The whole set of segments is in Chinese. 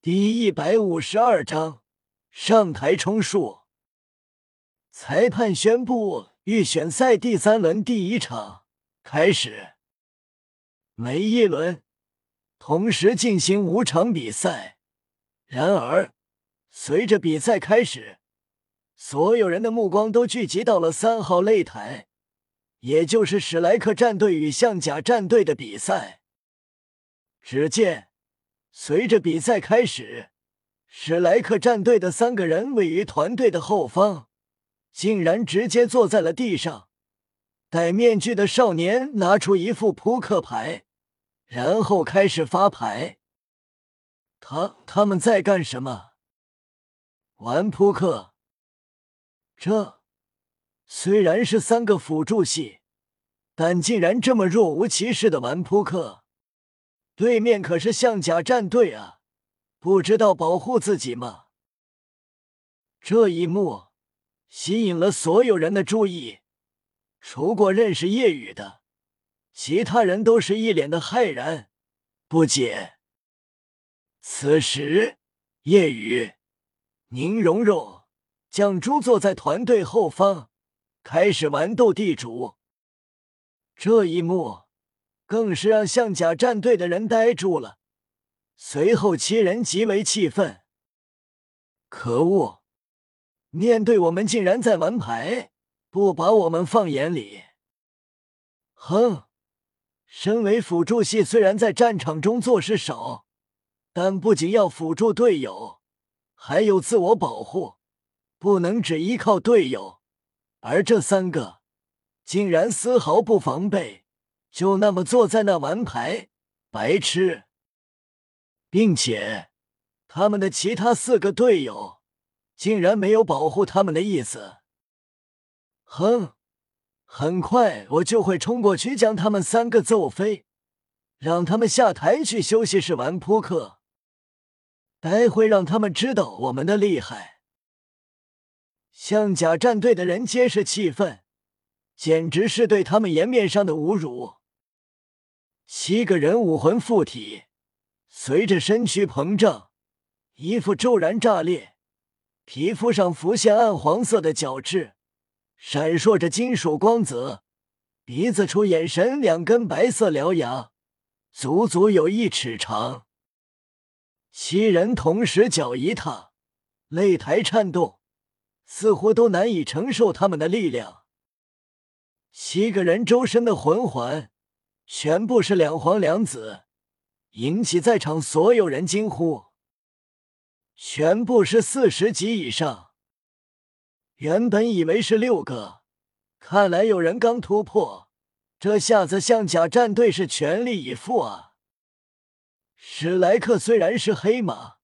第一百五十二章上台充数。裁判宣布，预选赛第三轮第一场开始。每一轮同时进行五场比赛。然而，随着比赛开始，所有人的目光都聚集到了三号擂台，也就是史莱克战队与象甲战队的比赛。只见。随着比赛开始，史莱克战队的三个人位于团队的后方，竟然直接坐在了地上。戴面具的少年拿出一副扑克牌，然后开始发牌。他他们在干什么？玩扑克。这虽然是三个辅助系，但竟然这么若无其事的玩扑克。对面可是象甲战队啊，不知道保护自己吗？这一幕吸引了所有人的注意，除过认识叶雨的，其他人都是一脸的骇然不解。此时，叶雨、宁荣荣、将珠坐在团队后方，开始玩斗地主。这一幕。更是让象甲战队的人呆住了，随后七人极为气愤。可恶！面对我们竟然在玩牌，不把我们放眼里。哼！身为辅助系，虽然在战场中做事少，但不仅要辅助队友，还有自我保护，不能只依靠队友。而这三个竟然丝毫不防备。就那么坐在那玩牌，白痴，并且他们的其他四个队友竟然没有保护他们的意思。哼，很快我就会冲过去将他们三个揍飞，让他们下台去休息室玩扑克。待会让他们知道我们的厉害。象甲战队的人皆是气愤，简直是对他们颜面上的侮辱。七个人武魂附体，随着身躯膨胀，衣服骤然炸裂，皮肤上浮现暗黄色的角质，闪烁着金属光泽，鼻子处眼神两根白色獠牙，足足有一尺长。七人同时脚一踏，擂台颤动，似乎都难以承受他们的力量。七个人周身的魂环。全部是两皇两子，引起在场所有人惊呼。全部是四十级以上，原本以为是六个，看来有人刚突破。这下子象甲战队是全力以赴啊！史莱克虽然是黑马，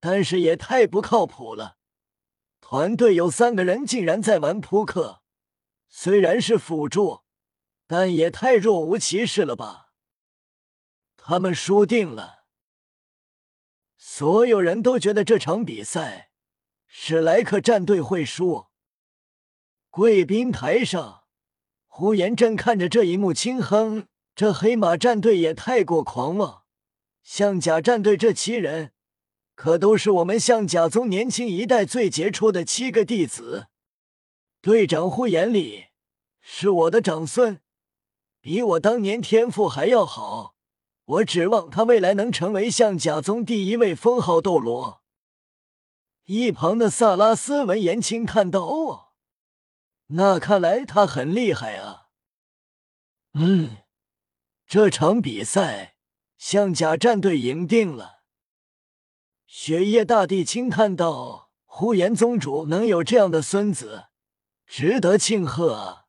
但是也太不靠谱了。团队有三个人竟然在玩扑克，虽然是辅助。但也太若无其事了吧！他们输定了，所有人都觉得这场比赛史莱克战队会输。贵宾台上，呼延震看着这一幕轻哼：“这黑马战队也太过狂妄。象甲战队这七人，可都是我们象甲宗年轻一代最杰出的七个弟子。队长呼延礼是我的长孙。”比我当年天赋还要好，我指望他未来能成为象甲宗第一位封号斗罗。一旁的萨拉斯闻言轻叹道：“哦，那看来他很厉害啊。”嗯，这场比赛象甲战队赢定了。雪夜大帝轻叹道：“呼延宗主能有这样的孙子，值得庆贺啊。”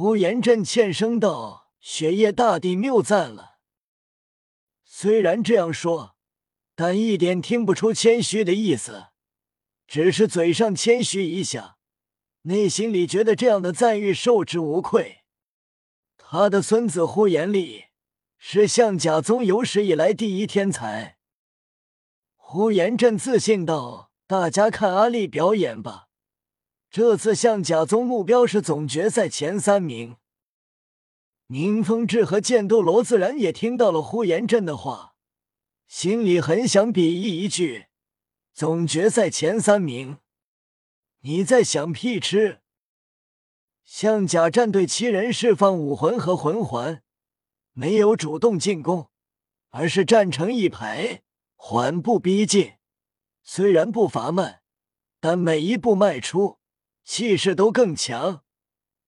呼延震欠声道：“雪夜大帝谬赞了。”虽然这样说，但一点听不出谦虚的意思，只是嘴上谦虚一下，内心里觉得这样的赞誉受之无愧。他的孙子呼延力是象甲宗有史以来第一天才。呼延震自信道：“大家看阿力表演吧。”这次象甲宗目标是总决赛前三名。宁风致和剑斗罗自然也听到了呼延震的话，心里很想比翼一句：总决赛前三名。你在想屁吃？象甲战队七人释放武魂和魂环，没有主动进攻，而是站成一排，缓步逼近。虽然步伐慢，但每一步迈出，气势都更强，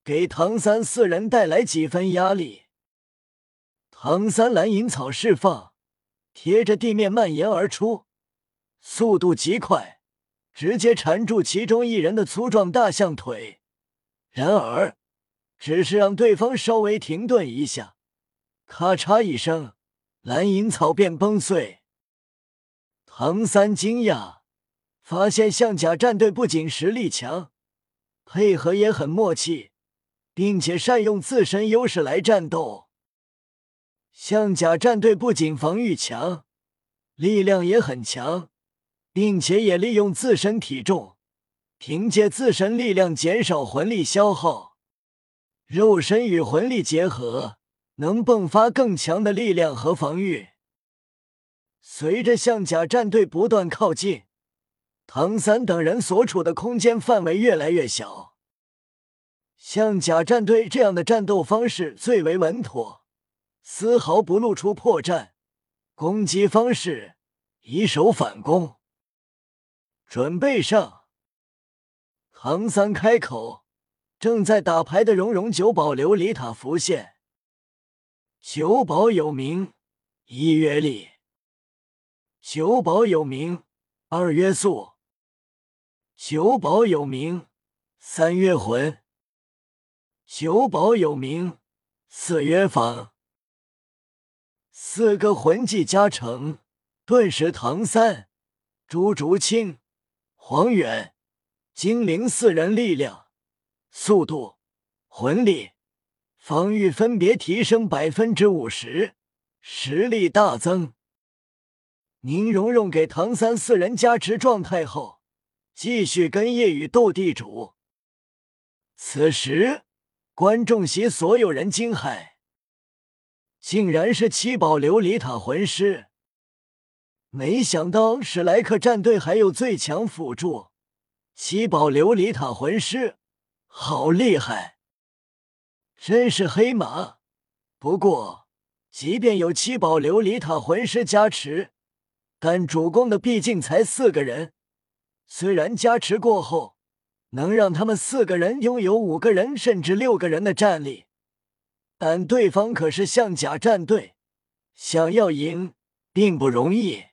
给唐三四人带来几分压力。唐三蓝银草释放，贴着地面蔓延而出，速度极快，直接缠住其中一人的粗壮大象腿。然而，只是让对方稍微停顿一下，咔嚓一声，蓝银草便崩碎。唐三惊讶，发现象甲战队不仅实力强，配合也很默契，并且善用自身优势来战斗。象甲战队不仅防御强，力量也很强，并且也利用自身体重。凭借自身力量减少魂力消耗，肉身与魂力结合，能迸发更强的力量和防御。随着象甲战队不断靠近，唐三等人所处的空间范围越来越小。像甲战队这样的战斗方式最为稳妥，丝毫不露出破绽。攻击方式：以守反攻。准备上。唐三开口，正在打牌的蓉蓉九宝琉璃塔浮现。九宝有名，一月力；九宝有名，二月速；九宝有名，三月魂；九宝有名，四月仿。四个魂技加成，顿时唐三、朱竹清、黄远。精灵四人力量、速度、魂力、防御分别提升百分之五十，实力大增。宁荣荣给唐三四人加持状态后，继续跟夜雨斗地主。此时，观众席所有人惊骇，竟然是七宝琉璃塔魂师！没想到史莱克战队还有最强辅助。七宝琉璃塔魂师，好厉害！真是黑马。不过，即便有七宝琉璃塔魂师加持，但主攻的毕竟才四个人。虽然加持过后，能让他们四个人拥有五个人甚至六个人的战力，但对方可是象甲战队，想要赢并不容易。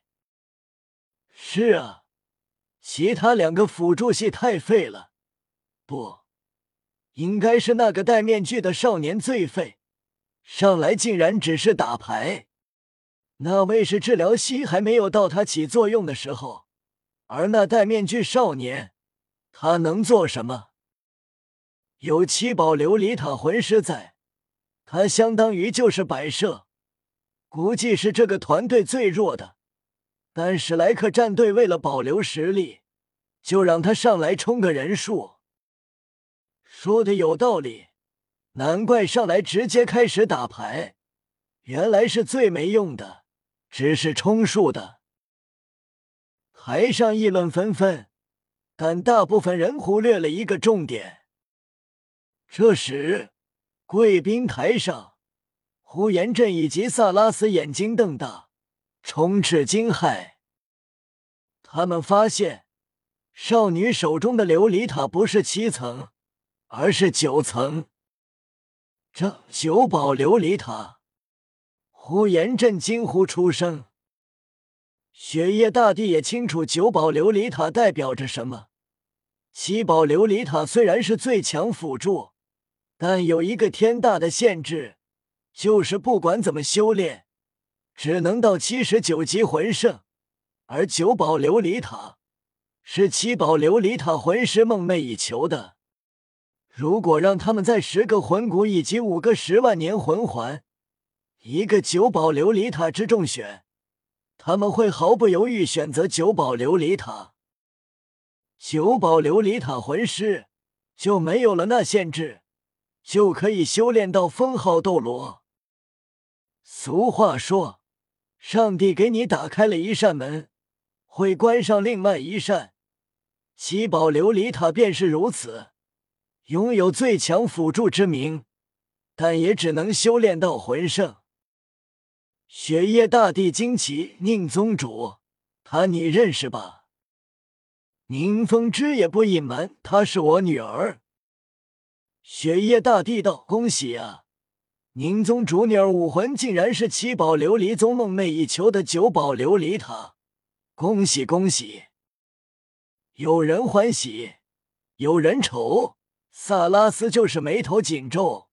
是啊。其他两个辅助系太废了，不，应该是那个戴面具的少年最废，上来竟然只是打牌。那位是治疗系还没有到他起作用的时候，而那戴面具少年，他能做什么？有七宝琉璃塔魂师在，他相当于就是摆设，估计是这个团队最弱的。但史莱克战队为了保留实力，就让他上来冲个人数。说的有道理，难怪上来直接开始打牌，原来是最没用的，只是充数的。台上议论纷纷，但大部分人忽略了一个重点。这时，贵宾台上，呼延震以及萨拉斯眼睛瞪大。充斥惊骇，他们发现少女手中的琉璃塔不是七层，而是九层。这九宝琉璃塔！呼延震惊呼出声。雪夜大帝也清楚九宝琉璃塔代表着什么。七宝琉璃塔虽然是最强辅助，但有一个天大的限制，就是不管怎么修炼。只能到七十九级魂圣，而九宝琉璃塔是七宝琉璃塔魂师梦寐以求的。如果让他们在十个魂骨以及五个十万年魂环、一个九宝琉璃塔之中选，他们会毫不犹豫选择九宝琉璃塔。九宝琉璃塔魂师就没有了那限制，就可以修炼到封号斗罗。俗话说。上帝给你打开了一扇门，会关上另外一扇。七宝琉璃塔便是如此，拥有最强辅助之名，但也只能修炼到魂圣。雪夜大帝惊奇：“宁宗主，她你认识吧？”宁风之也不隐瞒：“她是我女儿。”雪夜大帝道：“恭喜啊！宁宗主女儿武魂竟然是七宝琉璃宗梦寐以求的九宝琉璃塔，恭喜恭喜！”有人欢喜，有人愁。萨拉斯就是眉头紧皱。